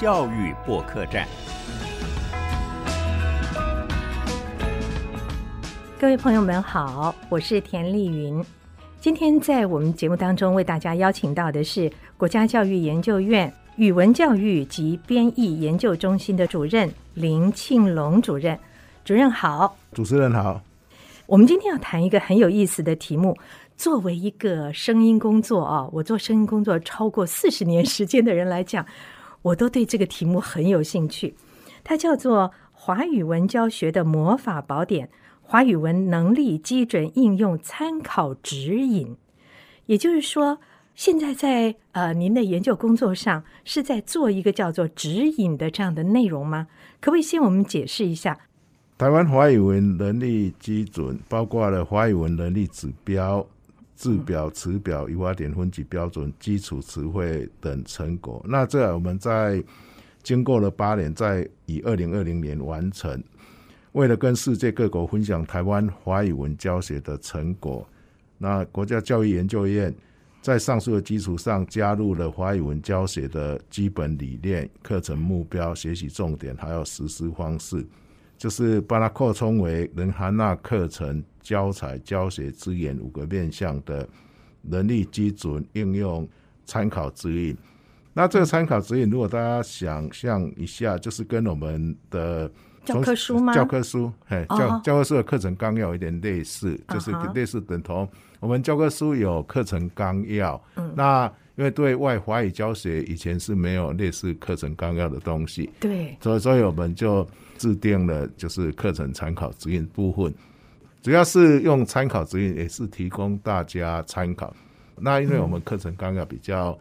教育播客站。各位朋友们好，我是田丽云。今天在我们节目当中为大家邀请到的是国家教育研究院语文教育及编译研究中心的主任林庆龙主任。主任好，主持人好。我们今天要谈一个很有意思的题目。作为一个声音工作啊，我做声音工作超过四十年时间的人来讲，我都对这个题目很有兴趣。它叫做华语文教学的魔法宝典。华语文能力基准应用参考指引，也就是说，现在在呃您的研究工作上是在做一个叫做指引的这样的内容吗？可不可以先我们解释一下？台湾华语文能力基准包括了华语文能力指标、字表、词表、语法点分级标准、基础词汇等成果。那这我们在经过了八年，在以二零二零年完成。为了跟世界各国分享台湾华语文教学的成果，那国家教育研究院在上述的基础上加入了华语文教学的基本理念、课程目标、学习重点，还有实施方式，就是把它扩充为能涵纳课程、教材、教学资源五个面向的能力基准应用参考指引。那这个参考指引，如果大家想象一下，就是跟我们的教科书吗？教科书，嘿，教教科书的课程纲要有点类似，就是类似等同我们教科书有课程纲要。嗯，那因为对外华语教学以前是没有类似课程纲要的东西，对，所以所以我们就制定了就是课程参考指引部分，主要是用参考指引，也是提供大家参考。那因为我们课程纲要比较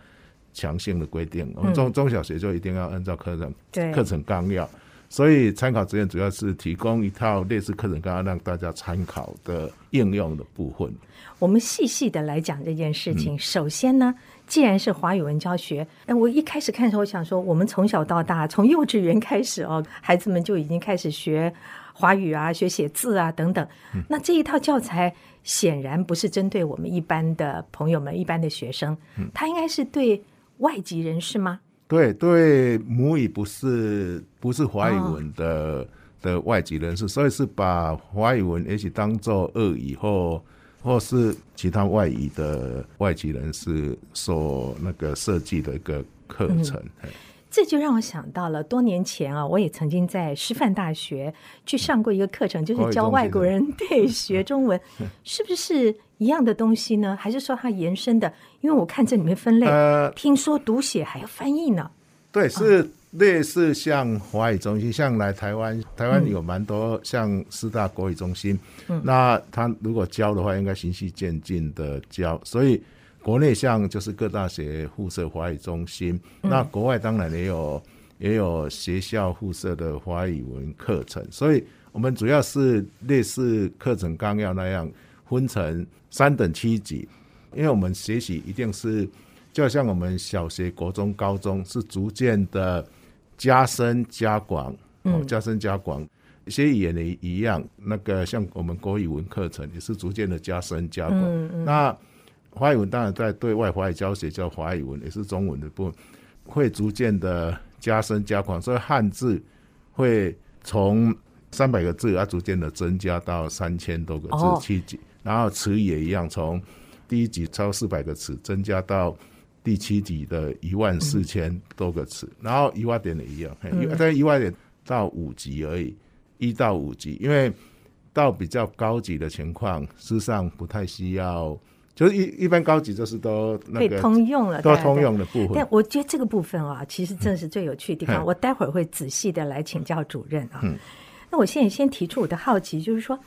强性的规定，我们中中小学就一定要按照课程课程纲要。所以参考指引主要是提供一套类似课程纲要让大家参考的应用的部分。我们细细的来讲这件事情。首先呢，既然是华语文教学，哎，我一开始看的时候，我想说，我们从小到大，从幼稚园开始哦，孩子们就已经开始学华语啊，学写字啊等等。那这一套教材显然不是针对我们一般的朋友们、一般的学生，它应该是对外籍人士吗？对对，母语不是不是华语文的的外籍人士，所以是把华语文也许当做二语或或是其他外语的外籍人士所那个设计的一个课程。这就让我想到了多年前啊，我也曾经在师范大学去上过一个课程，就是教外国人对学中文，是不是一样的东西呢？还是说它延伸的？因为我看这里面分类，听说读写还要翻译呢。对，是类似像华语中心，像来台湾，台湾有蛮多像四大国语中心，那他如果教的话，应该循序渐进的教，所以。国内像就是各大学附设华语中心，那国外当然也有也有学校附设的华语文课程，所以我们主要是类似课程纲要那样分成三等七级，因为我们学习一定是就像我们小学、国中、高中是逐渐的加深加广，哦，加深加广，学语言也一样，那个像我们国语文课程也是逐渐的加深加广，那。华语文当然在对外华语教学叫华语文，也是中文的部分，会逐渐的加深加广。所以汉字会从三百个字啊，逐渐的增加到三千多个字七级。然后词语也一样，从第一级超四百个词，增加到第七级的一万四千多个词。然后一万点也一样，但一万点到五级而已，一到五级，因为到比较高级的情况，事实上不太需要。就是一一般高级就是都可以通用了，都通用的部分。但我觉得这个部分啊，其实正是最有趣的地方。我待会儿会仔细的来请教主任啊。那我现在先提出我的好奇，就是说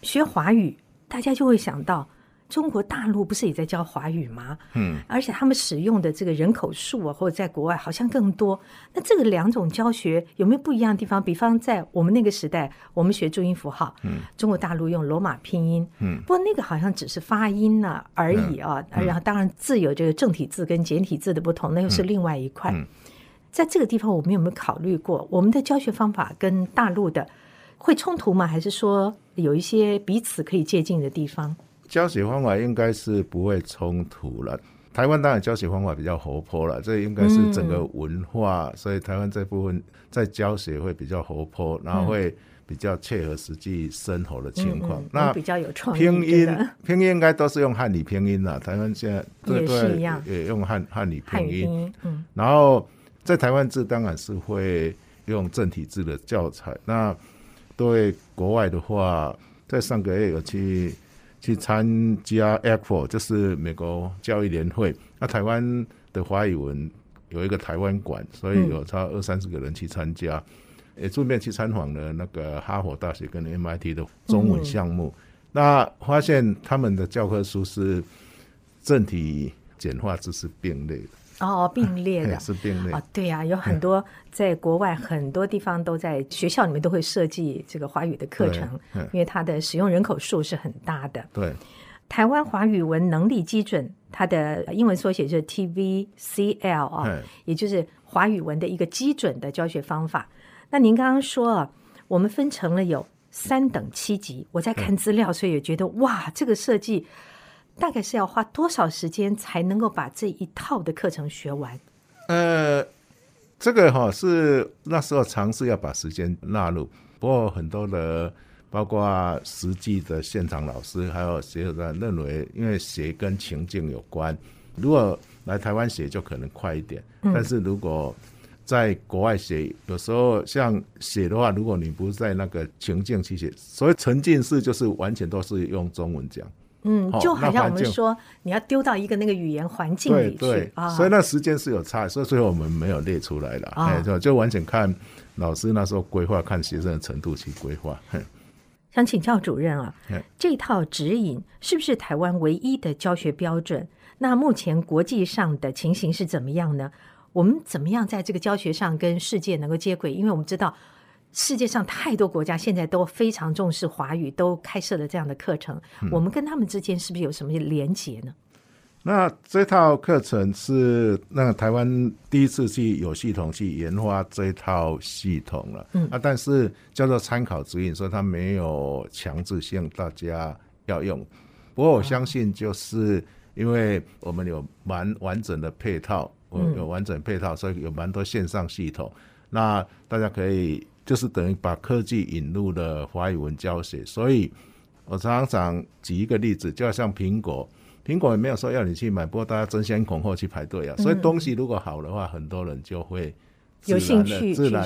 学华语，大家就会想到。中国大陆不是也在教华语吗？嗯，而且他们使用的这个人口数啊，或者在国外好像更多。那这个两种教学有没有不一样的地方？比方在我们那个时代，我们学注音符号，嗯，中国大陆用罗马拼音，嗯，不过那个好像只是发音呢而已啊。然后当然字有这个正体字跟简体字的不同，那又是另外一块。在这个地方，我们有没有考虑过我们的教学方法跟大陆的会冲突吗？还是说有一些彼此可以借鉴的地方？教学方法应该是不会冲突了，台湾当然教学方法比较活泼了，这应该是整个文化，所以台湾这部分在教学会比较活泼，然后会比较切合实际生活的情况。那比较有创意。拼音拼音应该都是用汉语拼音了，台湾现在也是一样，也用汉汉语拼音。嗯，然后在台湾字当然是会用正体字的教材。那对国外的话，在上个月有去。去参加 ECFO，就是美国教育联会。那台湾的华语文有一个台湾馆，所以有差二三十个人去参加，也顺便去参访了那个哈佛大学跟 MIT 的中文项目。那发现他们的教科书是政体简化知识并列的。哦，并列的是并列啊，对呀，有很多在国外很多地方都在学校里面都会设计这个华语的课程，因为它的使用人口数是很大的。对，台湾华语文能力基准，它的英文缩写就是 TVCL 啊，也就是华语文的一个基准的教学方法。那您刚刚说啊，我们分成了有三等七级，我在看资料，所以也觉得哇，这个设计。大概是要花多少时间才能够把这一套的课程学完？呃，这个哈是那时候尝试要把时间纳入，不过很多的包括实际的现场老师还有学者认为，因为写跟情境有关，如果来台湾写就可能快一点，但是如果在国外写，有时候像写的话，如果你不在那个情境去写，所以沉浸式就是完全都是用中文讲。嗯，就好像我们说，你要丢到一个那个语言环境里去啊，所以那时间是有差，所以最后我们没有列出来了，哎，就就完全看老师那时候规划，看学生的程度去规划。想请教主任啊，这套指引是不是台湾唯一的教学标准？那目前国际上的情形是怎么样呢？我们怎么样在这个教学上跟世界能够接轨？因为我们知道。世界上太多国家现在都非常重视华语，都开设了这样的课程。我们跟他们之间是不是有什么连结呢？那这套课程是那台湾第一次去有系统去研发这套系统了。嗯啊，但是叫做参考指引，说它没有强制性大家要用。不过我相信，就是因为我们有蛮完整的配套，我有完整配套，所以有蛮多线上系统，那大家可以。就是等于把科技引入了华语文教学，所以我常常举一个例子，就好像苹果，苹果也没有说要你去买，不过大家争先恐后去排队啊。所以东西如果好的话，很多人就会有兴趣自然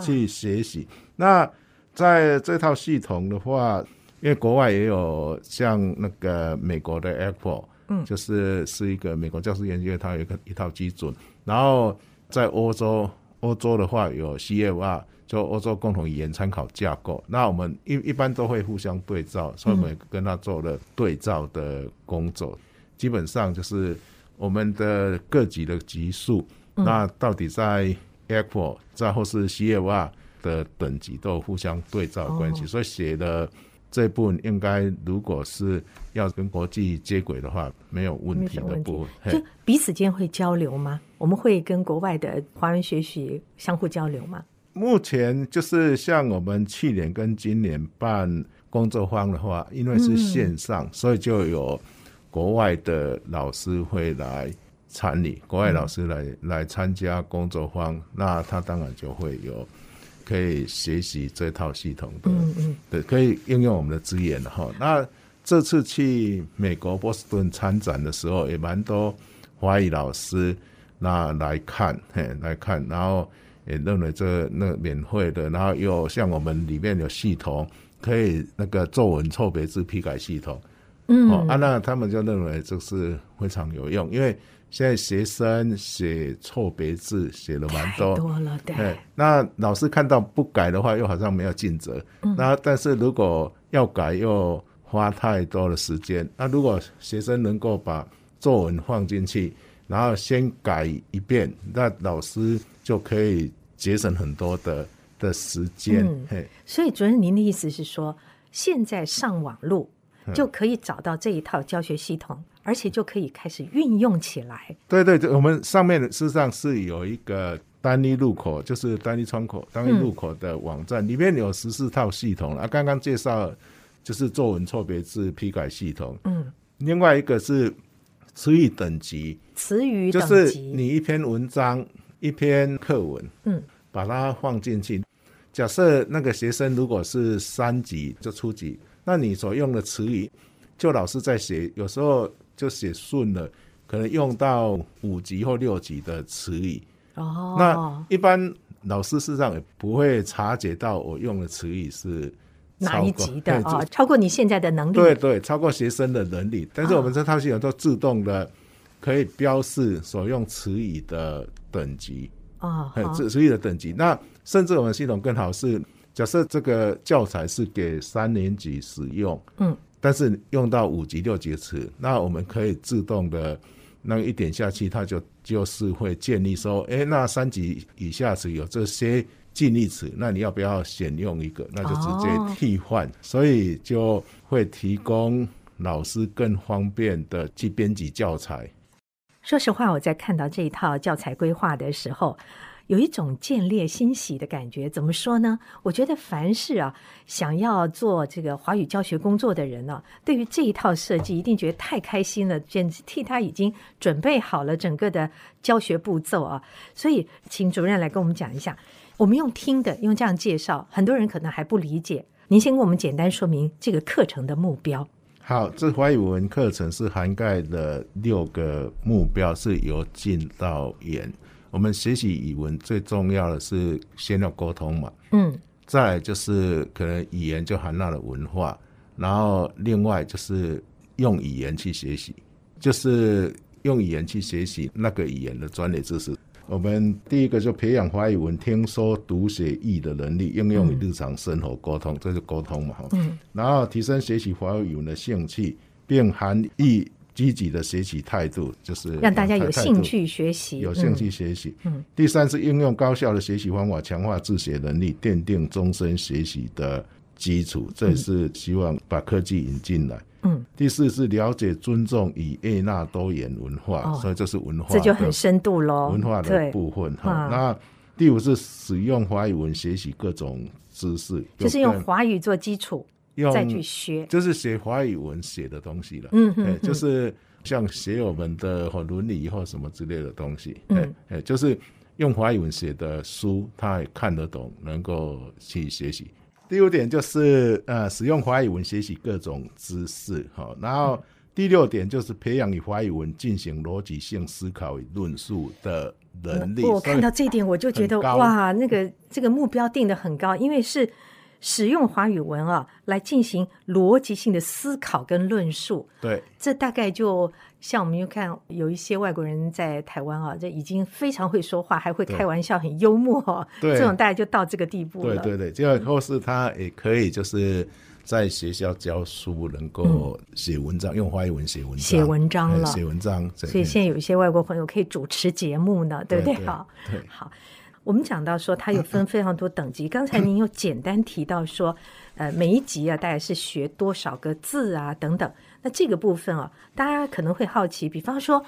去学习。那在这套系统的话，因为国外也有像那个美国的 Apple，嗯，就是是一个美国教师研究院，它有一个一套基准。然后在欧洲，欧洲的话有 CFR。就欧洲共同语言参考架构，那我们一一般都会互相对照，所以我们跟他做了对照的工作。基本上就是我们的各级的级数，那到底在 Apple 在或是 CFR 的等级都有互相对照关系，所以写的这部分应该如果是要跟国际接轨的话，没有问题的部分。就彼此间会交流吗？我们会跟国外的华人学习相互交流吗？目前就是像我们去年跟今年办工作坊的话，因为是线上，所以就有国外的老师会来参与，国外老师来来参加工作坊，那他当然就会有可以学习这套系统的，嗯对，可以应用我们的资源哈。那这次去美国波士顿参展的时候，也蛮多华语老师那来看，嘿，来看，然后。也认为这那免费的，然后又像我们里面有系统，可以那个作文错别字批改系统，嗯，啊，那他们就认为这是非常有用，因为现在学生写错别字写的蛮多，多了，对。那老师看到不改的话，又好像没有尽责，嗯那但是如果要改又花太多的时间，那如果学生能够把作文放进去，然后先改一遍，那老师就可以。节省很多的的时间，嗯，所以主任，您的意思是说，现在上网路就可以找到这一套教学系统，而且就可以开始运用起来。对对对，我们上面事实上是有一个单一入口，就是单一窗口、单一入口的网站，里面有十四套系统啊。刚刚介绍就是作文错别字批改系统，嗯，另外一个是。词语等级，词语就是你一篇文章、一篇课文，嗯，把它放进去。假设那个学生如果是三级就初级，那你所用的词语，就老师在写，有时候就写顺了，可能用到五级或六级的词语。哦，那一般老师事实上也不会察觉到我用的词语是哪一级的啊，超过你现在的能力。对对，超过学生的能力。但是我们这套系统都自动的可以标示所用词语的等级啊，词词语的等级。那甚至我们系统更好是，假设这个教材是给三年级使用，嗯，但是用到五级六级词，那我们可以自动的，那一点下去，它就就是会建立说，哎，那三级以下词有这些近义词，那你要不要选用一个？那就直接替换，所以就会提供老师更方便的去编辑教材。说实话，我在看到这一套教材规划的时候。有一种见猎欣喜的感觉，怎么说呢？我觉得凡是啊想要做这个华语教学工作的人呢，对于这一套设计一定觉得太开心了，简直替他已经准备好了整个的教学步骤啊。所以，请主任来跟我们讲一下，我们用听的，用这样介绍，很多人可能还不理解。您先跟我们简单说明这个课程的目标。好，这华语文课程是涵盖的六个目标，是由近到远。我们学习语文最重要的是先要沟通嘛，嗯，再就是可能语言就含纳了文化，然后另外就是用语言去学习，就是用语言去学习那个语言的专业知识。我们第一个就培养华语文听说读写译的能力，应用于日常生活沟通，这是沟通嘛，嗯，然后提升学习华语文的兴趣，并含义。积极的学习态度就是让大家有兴趣学习，有兴趣学习。嗯，第三是应用高效的学习方法，强化自学能力，奠定终身学习的基础。这也是希望把科技引进来。嗯，第四是了解、尊重与悦纳多元文化，所以这是文化，这就很深度喽。文化的部分哈。那第五是使用华语文学习各种知识，就是用华语做基础。再去学，就是写华语文写的东西了。嗯嗯，就是像写我们的伦理或什么之类的东西。嗯，哎，就是用华语文写的书，他也看得懂，能够去学习。第五点就是呃，使用华语文学习各种知识。好，然后第六点就是培养以华语文进行逻辑性思考与论述的能力。我看到这一点，我就觉得哇，那个这个目标定的很高，因为是。使用华语文啊，来进行逻辑性的思考跟论述。对，这大概就像我们又看有一些外国人在台湾啊，这已经非常会说话，还会开玩笑，很幽默。对，这种大概就到这个地步了。对对对，这个或是他也可以就是在学校教书，能够写文章，用华语文写文章，写文章了，写文章。所以现在有一些外国朋友可以主持节目呢，对不对？好，对，好。我们讲到说，它有分 非常多等级。刚才您又简单提到说，呃，每一级啊，大概是学多少个字啊，等等。那这个部分啊，大家可能会好奇，比方说，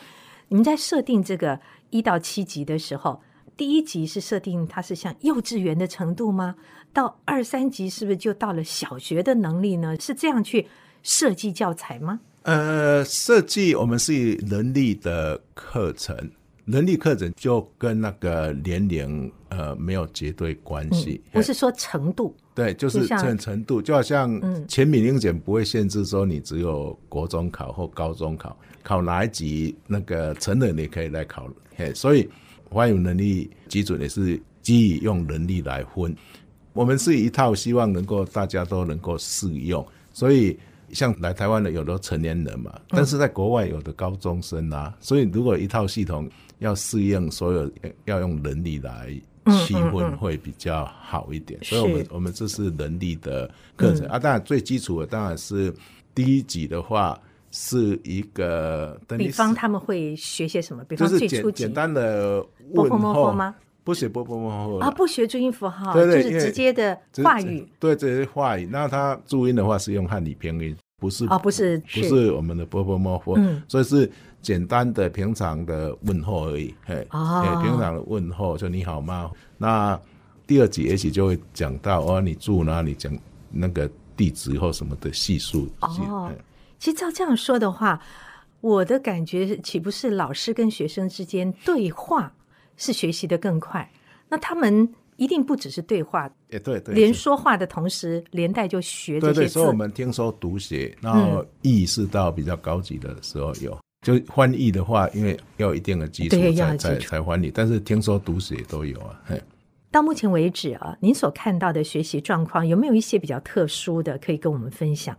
你们在设定这个一到七级的时候，第一级是设定它是像幼稚园的程度吗？到二三级是不是就到了小学的能力呢？是这样去设计教材吗？呃，设计我们是以能力的课程。能力课程就跟那个年龄呃没有绝对关系，不是说程度，对，就是这程度，就好像全民英检不会限制说你只有国中考或高中考，考哪一级那个成人你可以来考，嘿，所以华语能力基准也是基于用能力来分，我们是一套希望能够大家都能够适用，所以。像来台湾的有的成年人嘛，但是在国外有的高中生啊，所以如果一套系统要适应所有，要用能力来区分会比较好一点。所以，我们我们这是能力的课程啊。当然，最基础的当然是第一级的话是一个。比方他们会学些什么？比方最初简单的问候吗？不写波波摸摸啊，不学注音符号，就是直接的话语。对，这些话语。那他注音的话是用汉语拼音，不是啊，不是不是我们的波波摸摸，嗯，所以是简单的平常的问候而已。嘿，哦，平常的问候就你好吗？那第二集也许就会讲到哦，你住哪里？讲那个地址或什么的细数。哦，其实照这样说的话。我的感觉岂不是老师跟学生之间对话是学习的更快？那他们一定不只是对话，也对对，连说话的同时，连带就学这些字。所以我们听说读写，然后意识到比较高级的时候有。就翻译的话，因为要有一定的基础才才才翻译，但是听说读写都有啊。到目前为止啊，您所看到的学习状况有没有一些比较特殊的可以跟我们分享？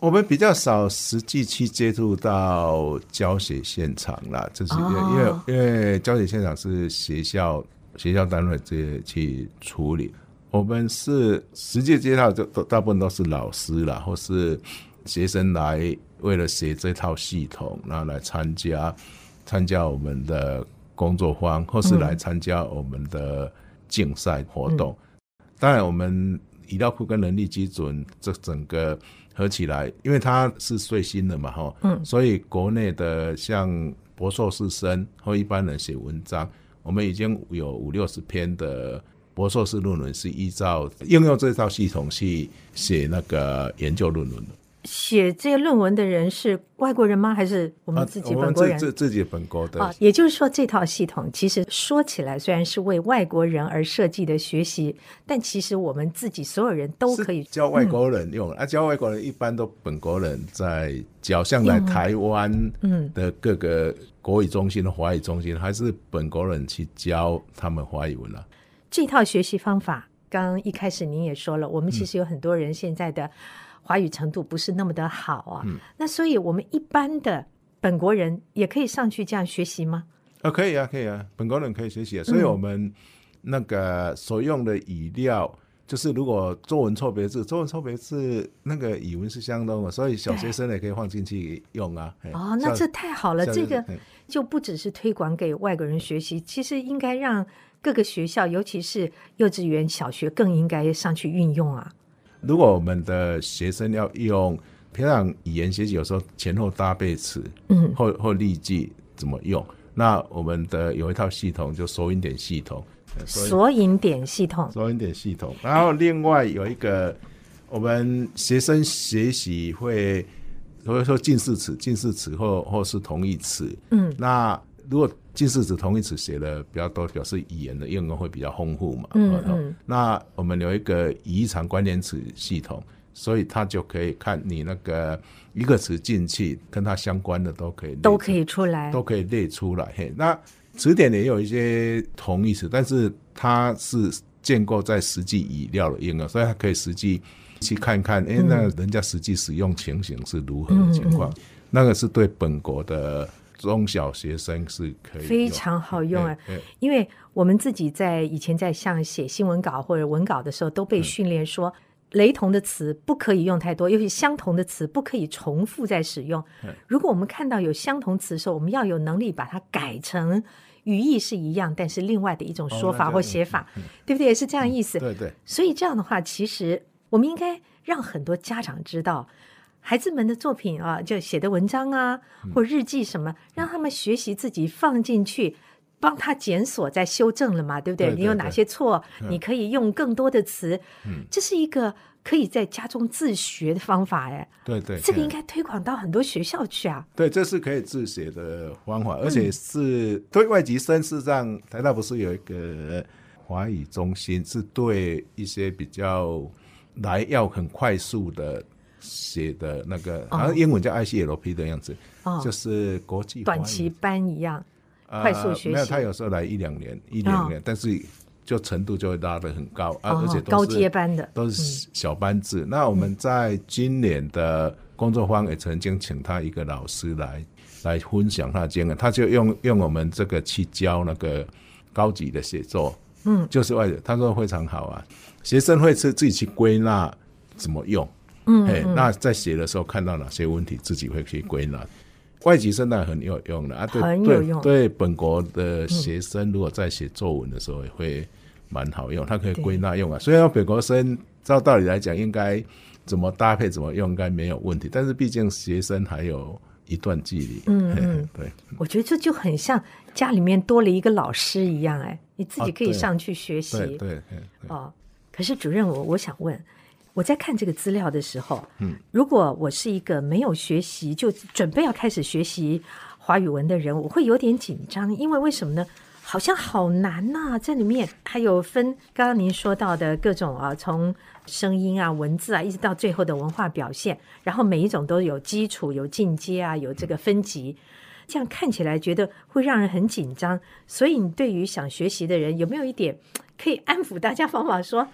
我们比较少实际去接触到教学现场啦，就是因为因为教学现场是学校学校单位这些去处理，我们是实际接到就大部分都是老师啦，或是学生来。为了写这套系统，然后来参加参加我们的工作坊，或是来参加我们的竞赛活动。当然，我们医疗库跟人力基准这整个合起来，因为它是最新的嘛，哈，嗯，所以国内的像博硕士生或一般人写文章，我们已经有五六十篇的博硕士论文是依照应用这套系统去写那个研究论文的。写这些论文的人是外国人吗？还是我们自己本国人？自自己本国的啊，也就是说，这套系统其实说起来虽然是为外国人而设计的学习，但其实我们自己所有人都可以教外国人用。啊，教外国人一般都本国人在教，像来台湾的各个国语中心的华语中心，还是本国人去教他们华语文了。这套学习方法，刚一开始您也说了，我们其实有很多人现在的。华语程度不是那么的好啊，那所以我们一般的本国人也可以上去这样学习吗？啊，可以啊，可以啊，本国人可以学习。所以我们那个所用的语料，就是如果作文错别字，作文错别字那个语文是相通的，所以小学生也可以放进去用啊。哦，那这太好了，这个就不只是推广给外国人学习，其实应该让各个学校，尤其是幼稚园、小学，更应该上去运用啊。如果我们的学生要用平常语言学习，有时候前后搭配词，嗯，或或例句怎么用？那我们的有一套系统，就索引点系统。索引点系统。索引点系统。然后另外有一个，我们学生学习会，或者说近似词、近似词或或是同义词。嗯。那如果近似词、同义词写的比较多，表示语言的应用会比较丰富嘛。嗯嗯。那我们有一个语义场关联词系统，所以它就可以看你那个一个词进去，跟它相关的都可以都可以出来，都可以列出来。嘿，那词典也有一些同义词，但是它是建构在实际语料的应用，所以它可以实际去看看，哎，那人家实际使用情形是如何的情况。那个是对本国的。中小学生是可以非常好用啊，因为我们自己在以前在像写新闻稿或者文稿的时候，都被训练说，雷同的词不可以用太多，尤其相同的词不可以重复再使用。如果我们看到有相同词的时候，我们要有能力把它改成语义是一样，但是另外的一种说法或写法，对不对？是这样意思。对对。所以这样的话，其实我们应该让很多家长知道。孩子们的作品啊，就写的文章啊，或日记什么，让他们学习自己放进去，帮他检索再修正了嘛，对不对？你有哪些错，你可以用更多的词。嗯，这是一个可以在家中自学的方法，哎，对对，这个应该推广到很多学校去啊。对，这是可以自学的方法，而且是对外籍生，事实上台大不是有一个华语中心，是对一些比较来要很快速的。写的那个好像英文叫 ICLP 的样子，就是国际短期班一样，快速学习。没有，他有时候来一两年，一两年，但是就程度就会拉得很高啊，而且高阶班的都是小班制。那我们在今年的工作坊也曾经请他一个老师来来分享他的经验，他就用用我们这个去教那个高级的写作，嗯，就是外他说非常好啊，学生会是自己去归纳怎么用。嗯，那在写的时候看到哪些问题，自己会去归纳。外籍生那很有用的啊，对对对，本国的学生如果在写作文的时候也会蛮好用，它可以归纳用啊。虽然本国生照道理来讲应该怎么搭配怎么用，应该没有问题，但是毕竟学生还有一段距离。嗯嗯，对，我觉得这就很像家里面多了一个老师一样，哎，你自己可以上去学习。对，哦，可是主任，我我想问。我在看这个资料的时候，嗯，如果我是一个没有学习就准备要开始学习华语文的人，我会有点紧张，因为为什么呢？好像好难呐，这里面还有分刚刚您说到的各种啊，从声音啊、文字啊，一直到最后的文化表现，然后每一种都有基础、有进阶啊，有这个分级，这样看起来觉得会让人很紧张。所以，你对于想学习的人，有没有一点可以安抚大家方法？说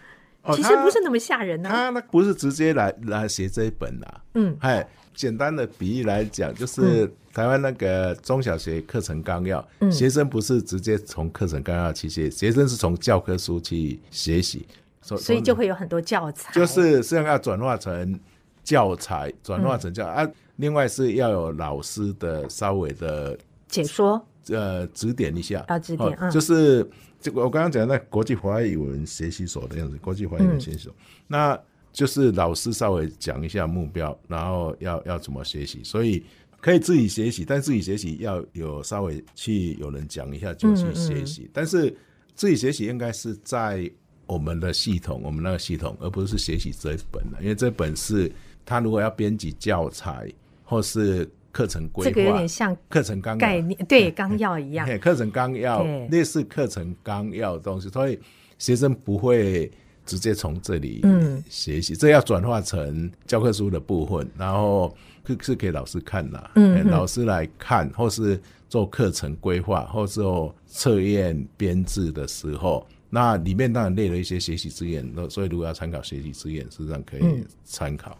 其实不是那么吓人呢。他那不是直接来来写这一本呐。嗯，哎。简单的比喻来讲，就是台湾那个中小学课程纲要，学生不是直接从课程纲要去学，学生是从教科书去学习，所以就会有很多教材，就是实际上要转化成教材，转化成教啊。另外是要有老师的稍微的解说，呃，指点一下，啊，指点，就是这个我刚刚讲的那国际华语文学习所的样子，国际华语文学习所，那。就是老师稍微讲一下目标，然后要要怎么学习，所以可以自己学习，但自己学习要有稍微去有人讲一下就去学习。但是自己学习应该是在我们的系统，我们那个系统，而不是学习这一本的，因为这本是他如果要编辑教材或是课程规划，这个有点像课程纲概念，对纲要一样，课程纲要类似课程纲要的东西，所以学生不会。直接从这里学习，这要转化成教科书的部分，然后是是给老师看的，老师来看，或是做课程规划，或是测验编制的时候，那里面当然列了一些学习资源，所以如果要参考学习资源，实际上可以参考。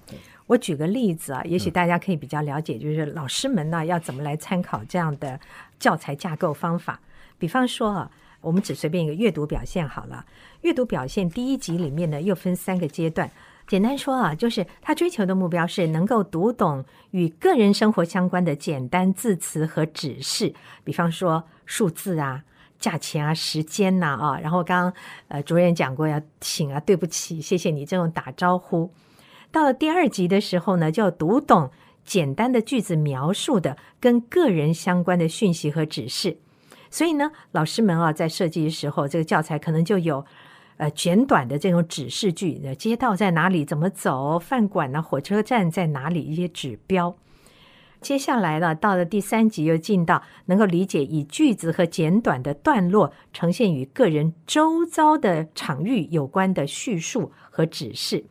我举个例子啊，也许大家可以比较了解，就是老师们呢要怎么来参考这样的教材架构方法，比方说啊。我们只随便一个阅读表现好了。阅读表现第一集里面呢，又分三个阶段。简单说啊，就是他追求的目标是能够读懂与个人生活相关的简单字词和指示，比方说数字啊、价钱啊、时间呐啊。然后刚刚呃主任讲过要请啊、对不起、谢谢你这种打招呼。到了第二集的时候呢，就要读懂简单的句子描述的跟个人相关的讯息和指示。所以呢，老师们啊，在设计的时候，这个教材可能就有，呃，简短的这种指示句，街道在哪里，怎么走，饭馆呢，火车站在哪里，一些指标。接下来呢，到了第三集，又进到能够理解以句子和简短的段落呈现与个人周遭的场域有关的叙述和指示。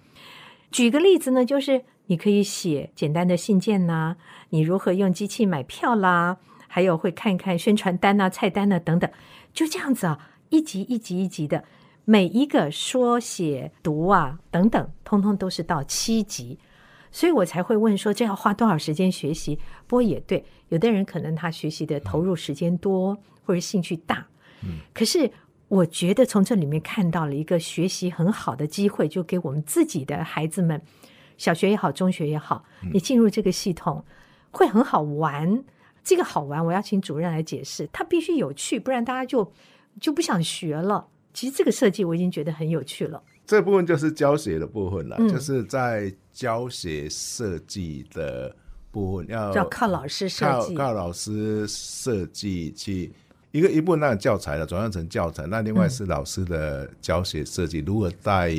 举个例子呢，就是你可以写简单的信件呐，你如何用机器买票啦。还有会看一看宣传单啊、菜单啊等等，就这样子啊，一级一级一级的，每一个说写读啊等等，通通都是到七级，所以我才会问说这要花多少时间学习？不过也对，有的人可能他学习的投入时间多或者兴趣大，嗯，可是我觉得从这里面看到了一个学习很好的机会，就给我们自己的孩子们，小学也好，中学也好，你进入这个系统会很好玩。这个好玩，我要请主任来解释。它必须有趣，不然大家就就不想学了。其实这个设计我已经觉得很有趣了。这部分就是教学的部分了，就是在教学设计的部分要要靠老师设计，靠老师设计去一个一部分那教材的转换成教材。那另外是老师的教学设计，如何带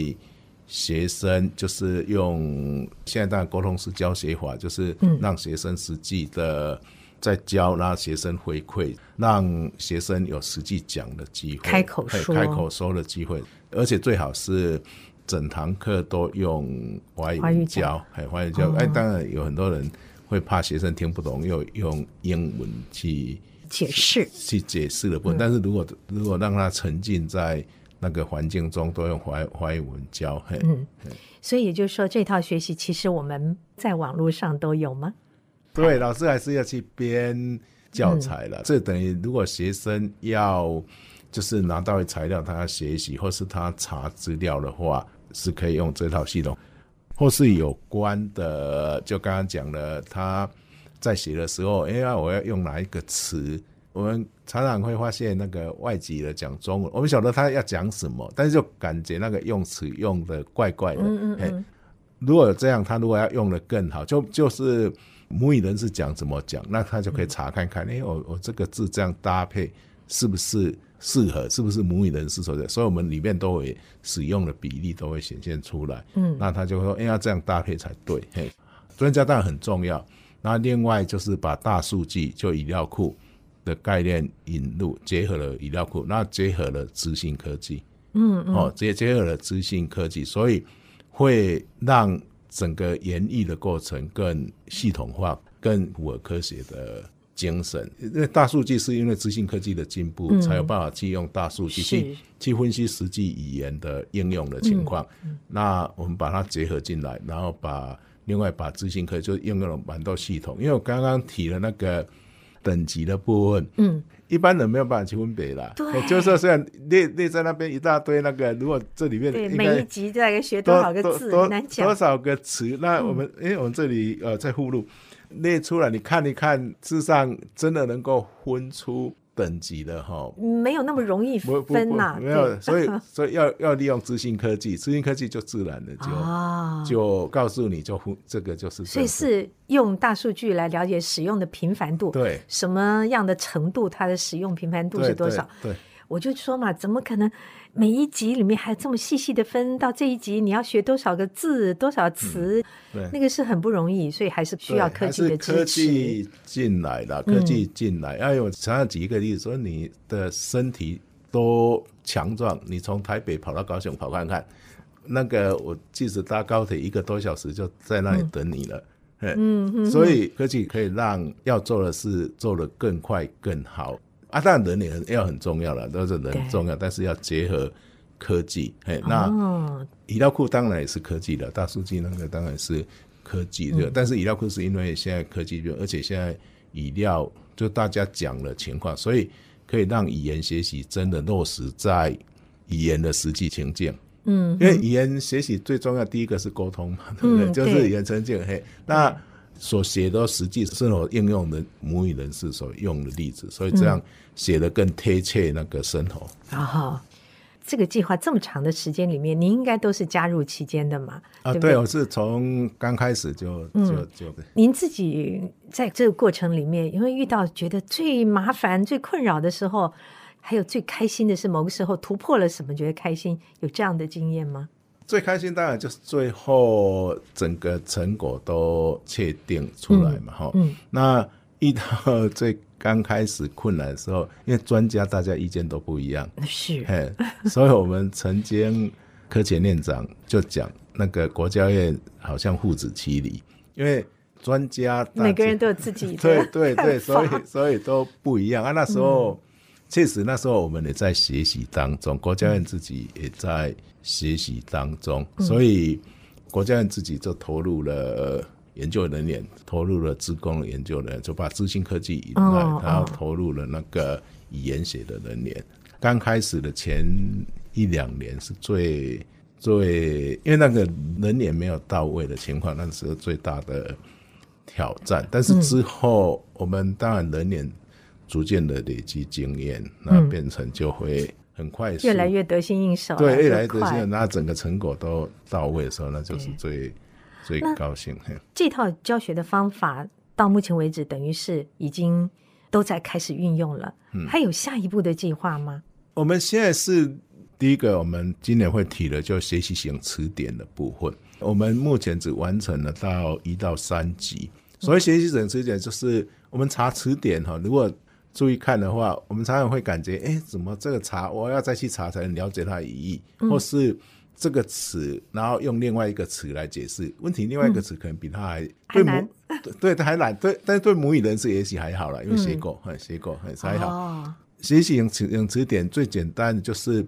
学生，就是用现在当然沟通式教学法，就是让学生实际的。在教，让学生回馈，让学生有实际讲的机会，开口说，开口说的机会，而且最好是整堂课都用华语教，哎，华语教。哎，当然有很多人会怕学生听不懂，又用英文去解释，去解释的部分。但是如果如果让他沉浸在那个环境中，都用华华语文教，嗯，所以也就是说，这套学习其实我们在网络上都有吗？对，老师还是要去编教材了。这等于如果学生要就是拿到材料，他要学习或是他查资料的话，是可以用这套系统。或是有关的，就刚刚讲了，他在写的时候，哎呀，我要用哪一个词？我们常常会发现，那个外籍的讲中文，我们晓得他要讲什么，但是就感觉那个用词用的怪怪的。嗯嗯嗯。如果有这样，他如果要用的更好，就就是。母语人是讲怎么讲，那他就可以查看看，哎，我我这个字这样搭配，是不是适合，是不是母语人士所的？所以我们里面都会使用的比例都会显现出来。嗯，那他就说，哎，要这样搭配才对。嘿，专家当然很重要。那另外就是把大数据就医疗库的概念引入，结合了医疗库，那结合了资讯科技。嗯嗯，哦，结结合了资讯科技，所以会让整个研议的过程更系统化，更符合科学的。精神，因为大数据是因为资讯科技的进步，才有办法去用大数据去去分析实际语言的应用的情况。那我们把它结合进来，然后把另外把资讯科就用那种蛮多系统。因为我刚刚提了那个等级的部分，嗯，一般人没有办法去分别啦。对，就是说虽然列列在那边一大堆那个，如果这里面对每一集大概学多少个字，难讲多少个词。那我们因为我们这里呃在附录。列出来，你看一看，事实上真的能够分出等级的哈，没有那么容易分呐。没有，所以所以要要利用资讯科技，资讯科技就自然的就就告诉你就这个就是。所以是用大数据来了解使用的频繁度，对什么样的程度，它的使用频繁度是多少？对，我就说嘛，怎么可能？每一集里面还这么细细的分到这一集，你要学多少个字、多少词，那个是很不容易，所以还是需要科技的支持。科技进来了，科技进来。哎，我常常举一个例子，说你的身体多强壮，你从台北跑到高雄跑看看，那个我即使搭高铁一个多小时就在那里等你了。嗯，所以科技可以让要做的事做得更快更好。啊，当然人也很要很重要了，都是人重要，但是要结合科技。嘿，那医疗库当然也是科技的，大数据那个当然是科技的。但是医疗库是因为现在科技热，而且现在医疗就大家讲的情况，所以可以让语言学习真的落实在语言的实际情境。嗯，因为语言学习最重要第一个是沟通嘛，对不对？就是语言情境。嘿，那。所写的实际生活应用的母语人士所用的例子，所以这样写的更贴切那个生活。然后，这个计划这么长的时间里面，您应该都是加入期间的嘛？啊，对，我是从刚开始就就就。您自己在这个过程里面，因为遇到觉得最麻烦、最困扰的时候，还有最开心的是某个时候突破了什么，觉得开心，有这样的经验吗？最开心当然就是最后整个成果都确定出来嘛，哈。嗯。那遇到最刚开始困难的时候，因为专家大家意见都不一样，是。嘿，所以我们曾经科前院长就讲，那个国家院好像父子妻离，因为专家每个人都有自己 对对对，所以所以都不一样啊。那时候确实，那时候我们也在学习当中，国家院自己也在。学习当中，所以国家院自己就投入了研究人员，投入了职工研究人员，就把资讯科技引来，然后投入了那个语言学的人员。刚开始的前一两年是最最，因为那个人员没有到位的情况，那是最大的挑战。但是之后，我们当然人员逐渐的累积经验，那变成就会。很快，越来越得心应手。对，越来越得心，那整个成果都到位的时候，那就是最最高兴。这套教学的方法到目前为止，等于是已经都在开始运用了。嗯，还有下一步的计划吗？我们现在是第一个，我们今年会提的就学习型词典的部分。我们目前只完成了到一到三级。所谓学习型词典，就是我们查词典哈，如果注意看的话，我们常常会感觉，哎，怎么这个查我要再去查才能了解它的意义，或是这个词，然后用另外一个词来解释问题，另外一个词可能比它还对母对它还难，对，但是对母语人士也许还好了，因为学过，很学过，很还好。学习用词用词典最简单的就是，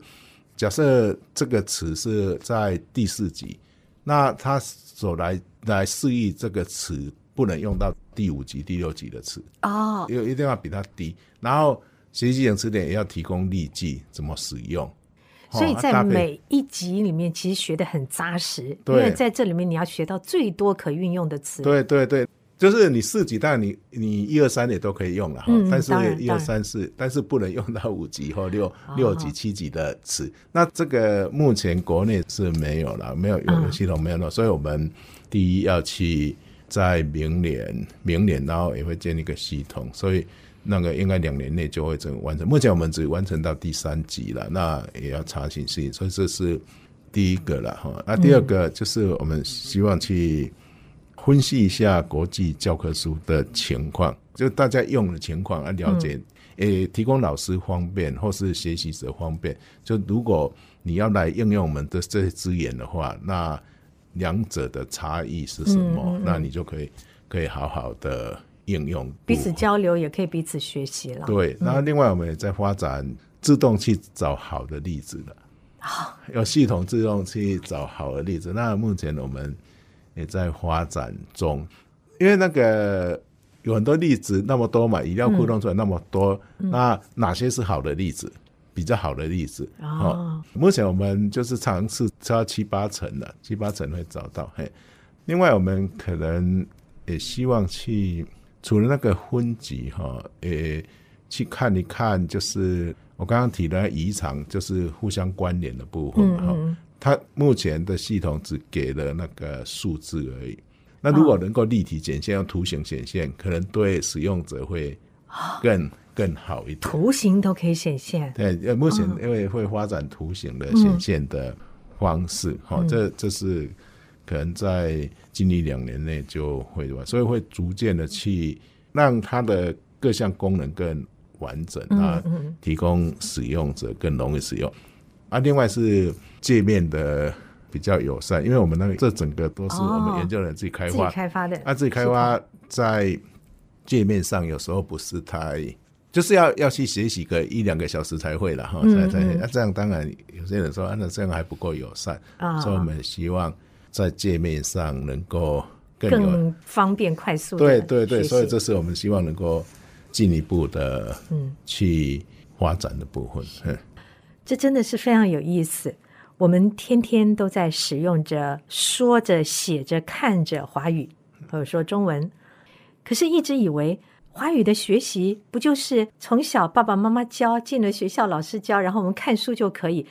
假设这个词是在第四级，那它所来来示意这个词。不能用到第五级、第六级的词哦，因为一定要比它低。然后学习型词典也要提供例句怎么使用，所以在每一集里面其实学的很扎实，因为在这里面你要学到最多可运用的词。对对对，就是你四级，当然你你一二三也都可以用了哈，但是一二三四，但是不能用到五级或六六级、七级的词。那这个目前国内是没有了，没有有系统没有了，所以我们第一要去。在明年，明年然后也会建立一个系统，所以那个应该两年内就会整完成。目前我们只完成到第三级了，那也要查询适应，所以这是第一个了哈。那第二个就是我们希望去分析一下国际教科书的情况，就大家用的情况来了解，诶，提供老师方便或是学习者方便。就如果你要来应用我们的这些资源的话，那两者的差异是什么？那你就可以可以好好的应用，彼此交流也可以彼此学习了。对，那另外我们也在发展自动去找好的例子了。好，有系统自动去找好的例子。那目前我们也在发展中，因为那个有很多例子那么多嘛，语料库弄出来那么多，那哪些是好的例子？比较好的例子哦，目前我们就是尝试超七八成的，七八成会找到。嘿，另外我们可能也希望去除了那个分级哈，诶，去看一看，就是我刚刚提的遗产，就是互相关联的部分哈。它目前的系统只给了那个数字而已。那如果能够立体显现，用图形显现，可能对使用者会更。更好一点，图形都可以显现。对，呃，目前因为会发展图形的显现的方式，哈，这这是可能在近一两年内就会吧，所以会逐渐的去让它的各项功能更完整啊，提供使用者更容易使用。啊，另外是界面的比较友善，因为我们那个这整个都是我们研究人自己开发。自己开发的，啊，自己开发在界面上有时候不是太。就是要要去学习个一两个小时才会了哈，才才那这样当然有些人说，那这样还不够友善，所以我们希望在界面上能够更方便快速。对对对，所以这是我们希望能够进一步的嗯去发展的部分。这真的是非常有意思。我们天天都在使用着、说着、写着、看着华语，或者说中文，可是一直以为。华语的学习不就是从小爸爸妈妈教，进了学校老师教，然后我们看书就可以？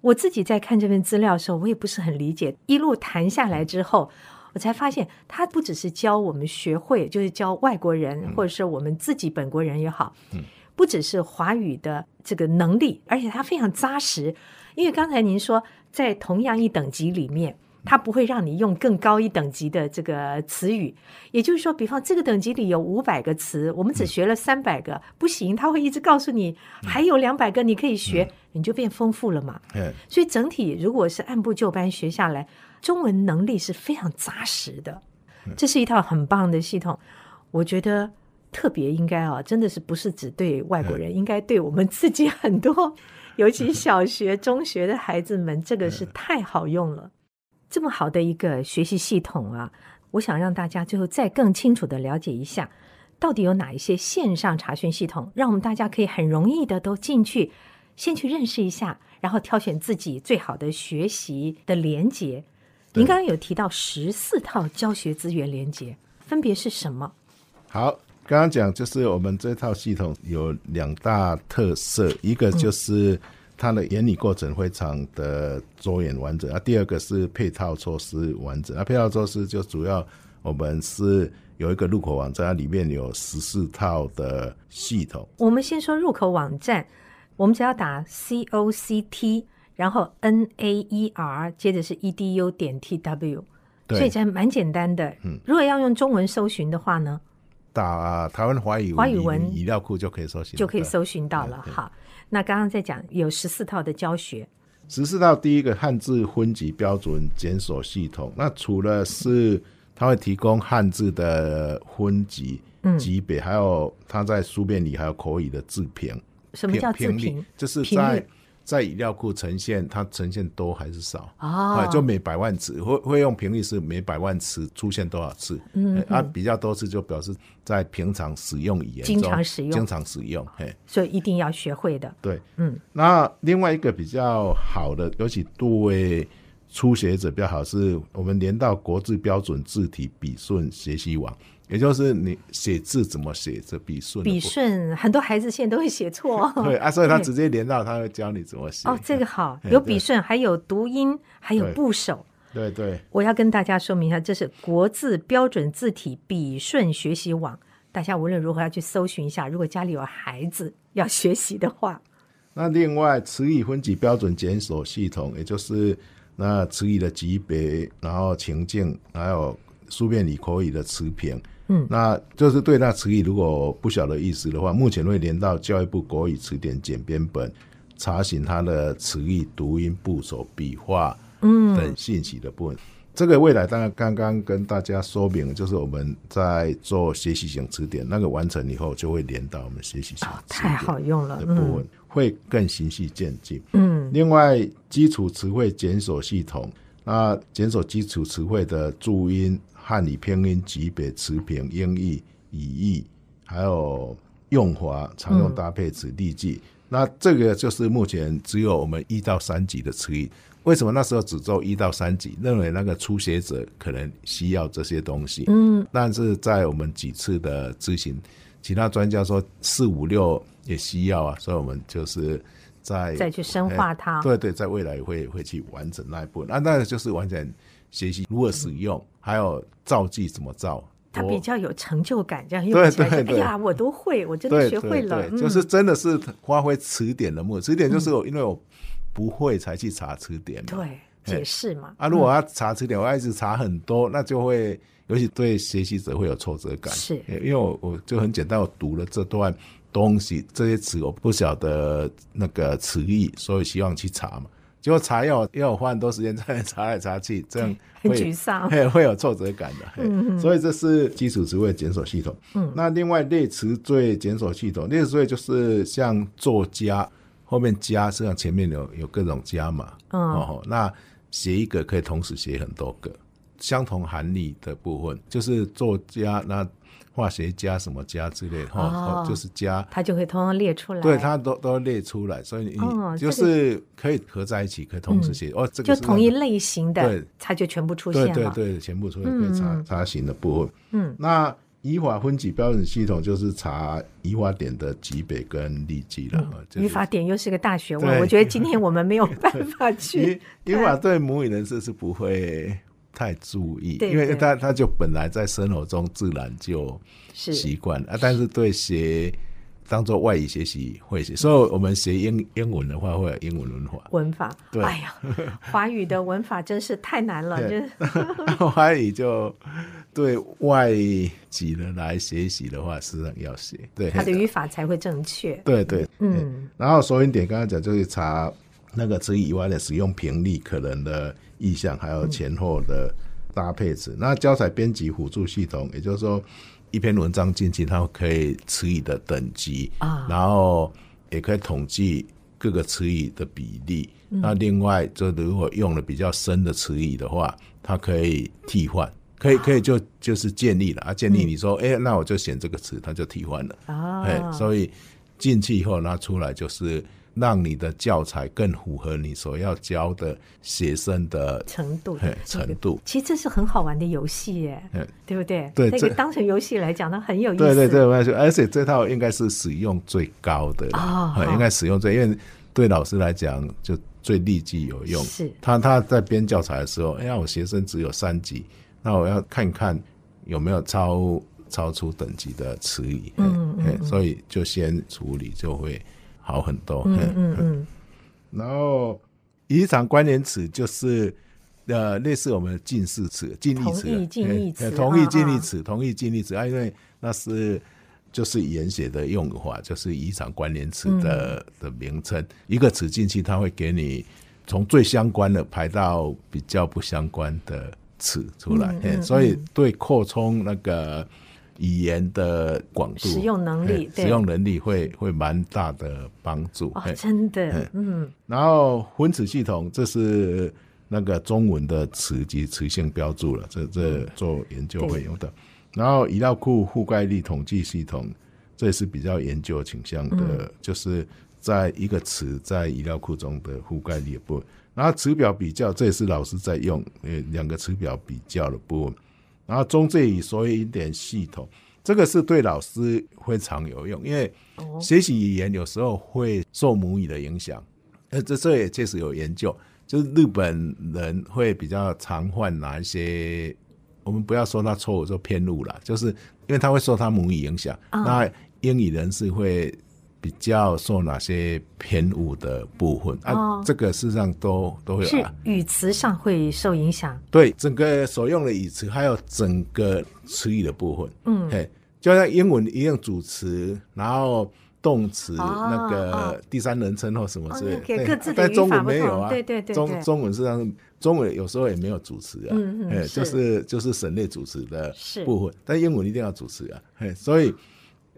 我自己在看这份资料的时候，我也不是很理解。一路谈下来之后，我才发现，他不只是教我们学会，就是教外国人，或者是我们自己本国人也好，不只是华语的这个能力，而且他非常扎实。因为刚才您说，在同样一等级里面。它不会让你用更高一等级的这个词语，也就是说，比方这个等级里有五百个词，我们只学了三百个，不行，他会一直告诉你还有两百个你可以学，你就变丰富了嘛。所以整体如果是按部就班学下来，中文能力是非常扎实的。这是一套很棒的系统，我觉得特别应该啊，真的是不是只对外国人，应该对我们自己很多，尤其小学、中学的孩子们，这个是太好用了。这么好的一个学习系统啊，我想让大家最后再更清楚的了解一下，到底有哪一些线上查询系统，让我们大家可以很容易的都进去，先去认识一下，然后挑选自己最好的学习的连接。您刚刚有提到十四套教学资源连接，分别是什么？好，刚刚讲就是我们这套系统有两大特色，一个就是。它的原理过程非常的周延完整啊。第二个是配套措施完整啊。配套措施就主要我们是有一个入口网站，里面有十四套的系统。我们先说入口网站，我们只要打 c o c t，然后 n a e r，接着是 e d u 点 t w，所以这蛮简单的。嗯，如果要用中文搜寻的话呢，打台湾华语华语文语料库就可以搜寻，就可以搜寻到了。好。那刚刚在讲有十四套的教学，十四套第一个汉字分级标准检索系统。那除了是它会提供汉字的分级级别，还有它在书面里还有口语的字评。什么叫字评？就是在。在语料库呈现，它呈现多还是少？哦，就每百万词会会用频率是每百万词出现多少次？嗯，啊，比较多次就表示在平常使用语言中经常使用，经常使用，嘿，所以一定要学会的。对，嗯，那另外一个比较好的，尤其对初学者比较好，是我们连到国字标准字体笔顺学习网。也就是你写字怎么写这笔顺？笔顺很多孩子现在都会写错。对啊，所以他直接连到，他会教你怎么写。哦，这个好，有笔顺，还有读音，还有部首。对对。我要跟大家说明一下，这是国字标准字体笔顺学习网，大家无论如何要去搜寻一下，如果家里有孩子要学习的话。那另外，词语分级标准检索系统，也就是那词语的级别，然后情境，还有书面语、口语的词评。嗯，那就是对那词语如果不晓得意思的话，目前会连到教育部国语词典简编本，查询它的词义读音、部首、笔画嗯等信息的部分。这个未来当然刚刚跟大家说明，就是我们在做学习型词典，那个完成以后就会连到我们学习型哦，词太好用了的，部分，会更循序渐进。嗯另外，基础词汇检索系统，那检索基础词汇的注音、汉语拼音级别、词频、音译、语义，还有用法、常用搭配词、例句。那这个就是目前只有我们一到三级的词语。为什么那时候只做一到三级？认为那个初学者可能需要这些东西。嗯，但是在我们几次的咨询，其他专家说四五六也需要啊，所以我们就是在再去深化它。对对，在未来会会去完整那一部分。那那就是完全学习如何使用，还有造句怎么造。多它比较有成就感，这样用对起来就，对对哎呀，我都会，我真的学会了。对就是真的是发挥词典的目的。词典就是我因为我不会才去查词典嘛。对解释嘛。啊，如果要查词典，我要一直查很多，那就会，尤其对学习者会有挫折感。是因为我我就很简单，我读了这段东西，这些词我不晓得那个词义，所以希望去查嘛。结果查要要我花很多时间在查来查去，这样很会沮丧嘿会有挫折感的。嘿所以这是基础词汇检索系统。嗯，那另外列词缀检索系统，列词缀就是像作家后面加，实际上前面有有各种加嘛。嗯哦，那写一个可以同时写很多个，相同含义的部分就是作家那化学家什么家之类哈、哦就是家。它就会通通列出来。对，它都都列出来，所以你哦就是可以合在一起，可以同时写。哦，这个就同一那个类型的对，它就全部出对现了。对对，全部出现可以查嗯查询的部分。嗯，那语法分级标准系统就是查语法点的级别跟例句了。就是嗯语法点又是个大学问，我觉得今天我们没有办法 去语语法对母语人士是不会太注意，因为他他就本来在生活中自然就是。习惯了啊，但是对学当做外语学习会写，所以我们学英英文的话会有英文文法，文法。对。哎呀，华语的文法真是太难了，就是。华语就对外籍人来学习的话，实际上要写，对他的语法才会正确。对对，嗯，然后索引点刚刚讲就是查那个词语以外的使用频率可能的意向，还有前后的搭配词。那教材编辑辅助系统，也就是说一篇文章进去，它可以词语的等级啊然后也可以统计各个词语的比例。嗯那另外，就如果用了比较深的词语的话，它可以替换。可以，可以就就是建立了啊！建立你说，哎、那我就选这个词，它就替换了。啊哎，所以进去以后拿出来就是让你的教材更符合你所要教的学生的程度的程度。其实这是很好玩的游戏耶，嗯对不对？那个当成游戏来讲，它很有意思。对对对，而且这套应该是使用最高的哦哎应该使用最，因为对老师来讲就最立即有用。是他他在编教材的时候，哎呀，我学生只有三级，那我要看看有没有超超出等级的词语，嗯嗯所以就先处理就会好很多。嗯嗯嗯，然后语场关联词就是呃类似我们的近似词、近义词近义词同义近义词、同义近义词啊，因为那是就是语言写的用法，就是语场关联词的、的名称。一个词进去，它会给你从最相关的排到比较不相关的词出来，嘿所以对扩充那个。语言的广度、使用能力使用能力会会蛮大的帮助。哦，真的，嗯，然后分词系统，这是那个中文的词及词性标注了，这这做研究会用的。然后语料库覆盖率统计系统，这也是比较研究倾向的，就是在一个词在语料库中的覆盖率的部分。然后词表比较，这也是老师在用，呃，两个词表比较的部分。然后中介以所以一点系统，这个是对老师非常有用，因为哦学习语言有时候会受母语的影响。呃，这这也确实有研究，就是日本人会比较常犯哪一些我们不要说他错误，说偏误了，就是因为他会受他母语影响。那英语人士会比较受哪些偏误的部分啊？这个事实上都都会是语词上会受影响。对，整个所用的语词还有整个词语的部分，嗯，嘿，就像英文一样，主词，然后。动词那个第三人称或什么之类，但中文没有啊。对对对，中中文实际上中文有时候也没有主词啊，哎，就是就是省略主词的部分。但英文一定要主词啊，嘿，所以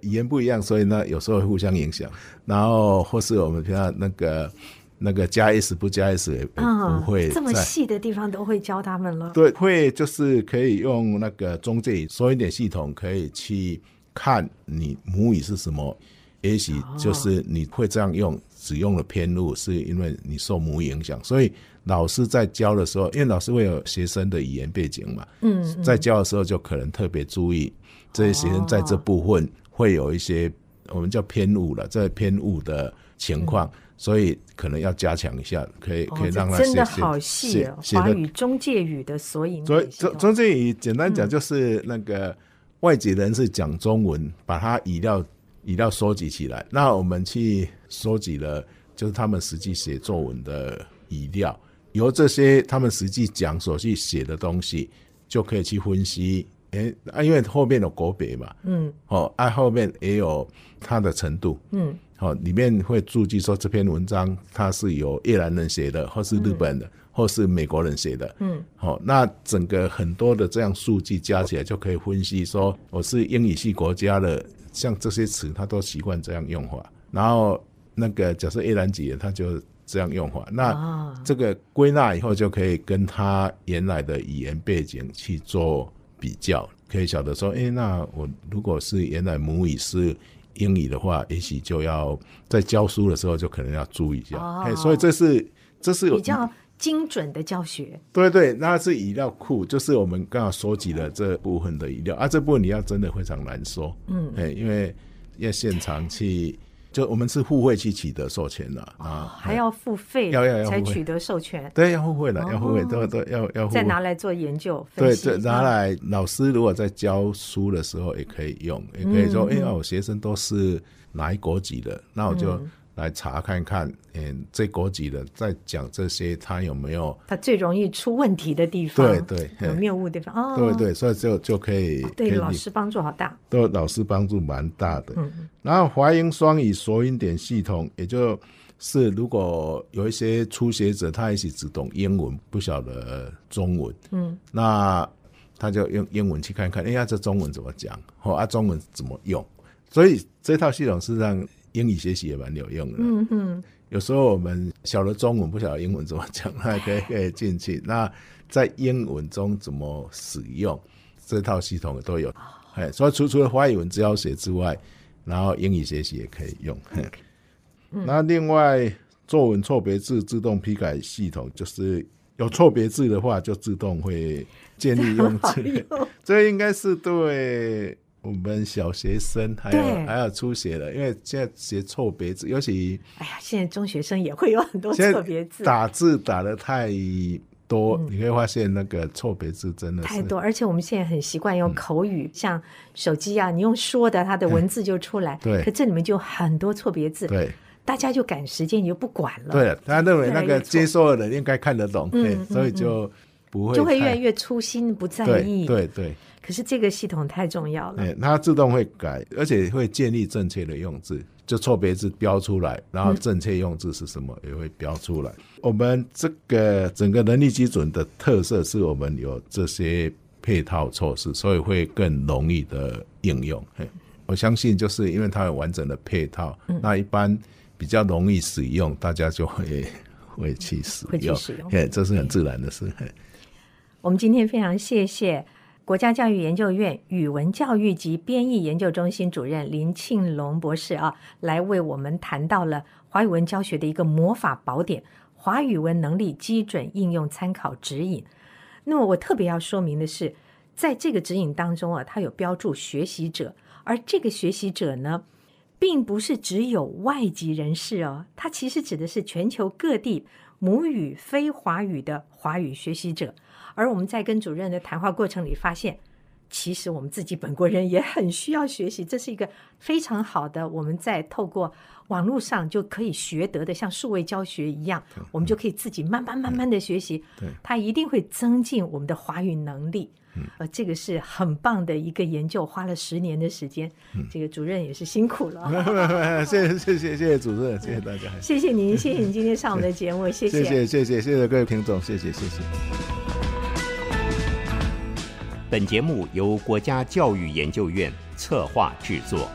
语言不一样，所以呢有时候会互相影响。然后或是我们平常那个那个加 s 不加 s 也不会这么细的地方都会教他们了。对，会就是可以用那个中介语说一点系统，可以去看你母语是什么。也许就是你会这样用，只用了偏路，是因为你受母语影响。所以老师在教的时候，因为老师会有学生的语言背景嘛，嗯，在教的时候就可能特别注意这些学生在这部分会有一些我们叫偏误了，这偏误的情况，所以可能要加强一下，可以可以让他真的好细哦，华语中介语的索引。所以中中介语简单讲就是那个外籍人士讲中文，把它语料。语料收集起来，那我们去收集了，就是他们实际写作文的语料，由这些他们实际讲所去写的东西，就可以去分析。哎，啊，因为后面有国别嘛，嗯，哦，啊，后面也有它的程度，嗯，好，里面会注记说这篇文章它是由越南人写的，或是日本的，或是美国人写的，嗯，好，那整个很多的这样数据加起来，就可以分析说我是英语系国家的。像这些词，他都习惯这样用法。然后那个假设越南籍，他就这样用法。那这个归纳以后，就可以跟他原来的语言背景去做比较，可以晓得说，哎，那我如果是原来母语是英语的话，也许就要在教书的时候就可能要注意一下。哎，所以这是这是有比较。精准的教学，对对，那是语料库，就是我们刚好收集了这部分的语料啊。这部分你要真的非常难说，嗯，哎，因为要现场去，就我们是互惠去取得授权的啊，还要付费，要要要才取得授权，对，要付费的，要付费，都都要要再拿来做研究，对对，拿来老师如果在教书的时候也可以用，也可以说，哎，我学生都是哪一国籍的，那我就。来查看看，嗯，这国籍的在讲这些，他有没有他最容易出问题的地方？对对，有谬误地方。哦。对对，所以就就可以对老师帮助好大，对老师帮助蛮大的。然后华英双语索引点系统，也就是如果有一些初学者，他也许只懂英文，不晓得中文，嗯，那他就用英文去看看，哎呀，这中文怎么讲？或啊，中文怎么用？所以这套系统是让。英语学习也蛮有用的。嗯哼，有时候我们晓得中文，不晓得英文怎么讲，那可以可以进去。那在英文中怎么使用这套系统都有。哎，所以除除了华语文字要写之外，然后英语学习也可以用。那另外作文错别字自动批改系统，就是有错别字的话，就自动会建立用字。这应该是对。我们小学生还有还有初学的，因为现在写错别字，尤其哎呀，现在中学生也会有很多错别字，打字打的太多，你会发现那个错别字真的太多。而且我们现在很习惯用口语，像手机啊，你用说的，它的文字就出来。对，可这里面就很多错别字。对，大家就赶时间，你就不管了。对，他认为那个接受的人应该看得懂，对，所以就不会就会越来越粗心，不在意。对对。可是这个系统太重要了，它自动会改，而且会建立正确的用字，就错别字标出来，然后正确用字是什么也会标出来。我们这个整个能力基准的特色是我们有这些配套措施，所以会更容易的应用。我相信就是因为它有完整的配套，那一般比较容易使用，大家就会 会去使用，哎，这是很自然的事。我们今天非常谢谢。国家教育研究院语文教育及编译研究中心主任林庆龙博士啊，来为我们谈到了华语文教学的一个魔法宝典——华语文能力基准应用参考指引。那么，我特别要说明的是，在这个指引当中啊，它有标注学习者，而这个学习者呢，并不是只有外籍人士哦，它其实指的是全球各地母语非华语的华语学习者。而我们在跟主任的谈话过程里发现，其实我们自己本国人也很需要学习，这是一个非常好的，我们在透过网络上就可以学得的，像数位教学一样，我们就可以自己慢慢慢慢的学习。对，它一定会增进我们的华语能力。呃，这个是很棒的一个研究，花了十年的时间。这个主任也是辛苦了。谢谢谢谢谢谢主任，谢谢大家。谢谢您，谢谢您今天上我们的节目，谢谢谢谢谢谢谢各位听众，谢谢谢谢。本节目由国家教育研究院策划制作。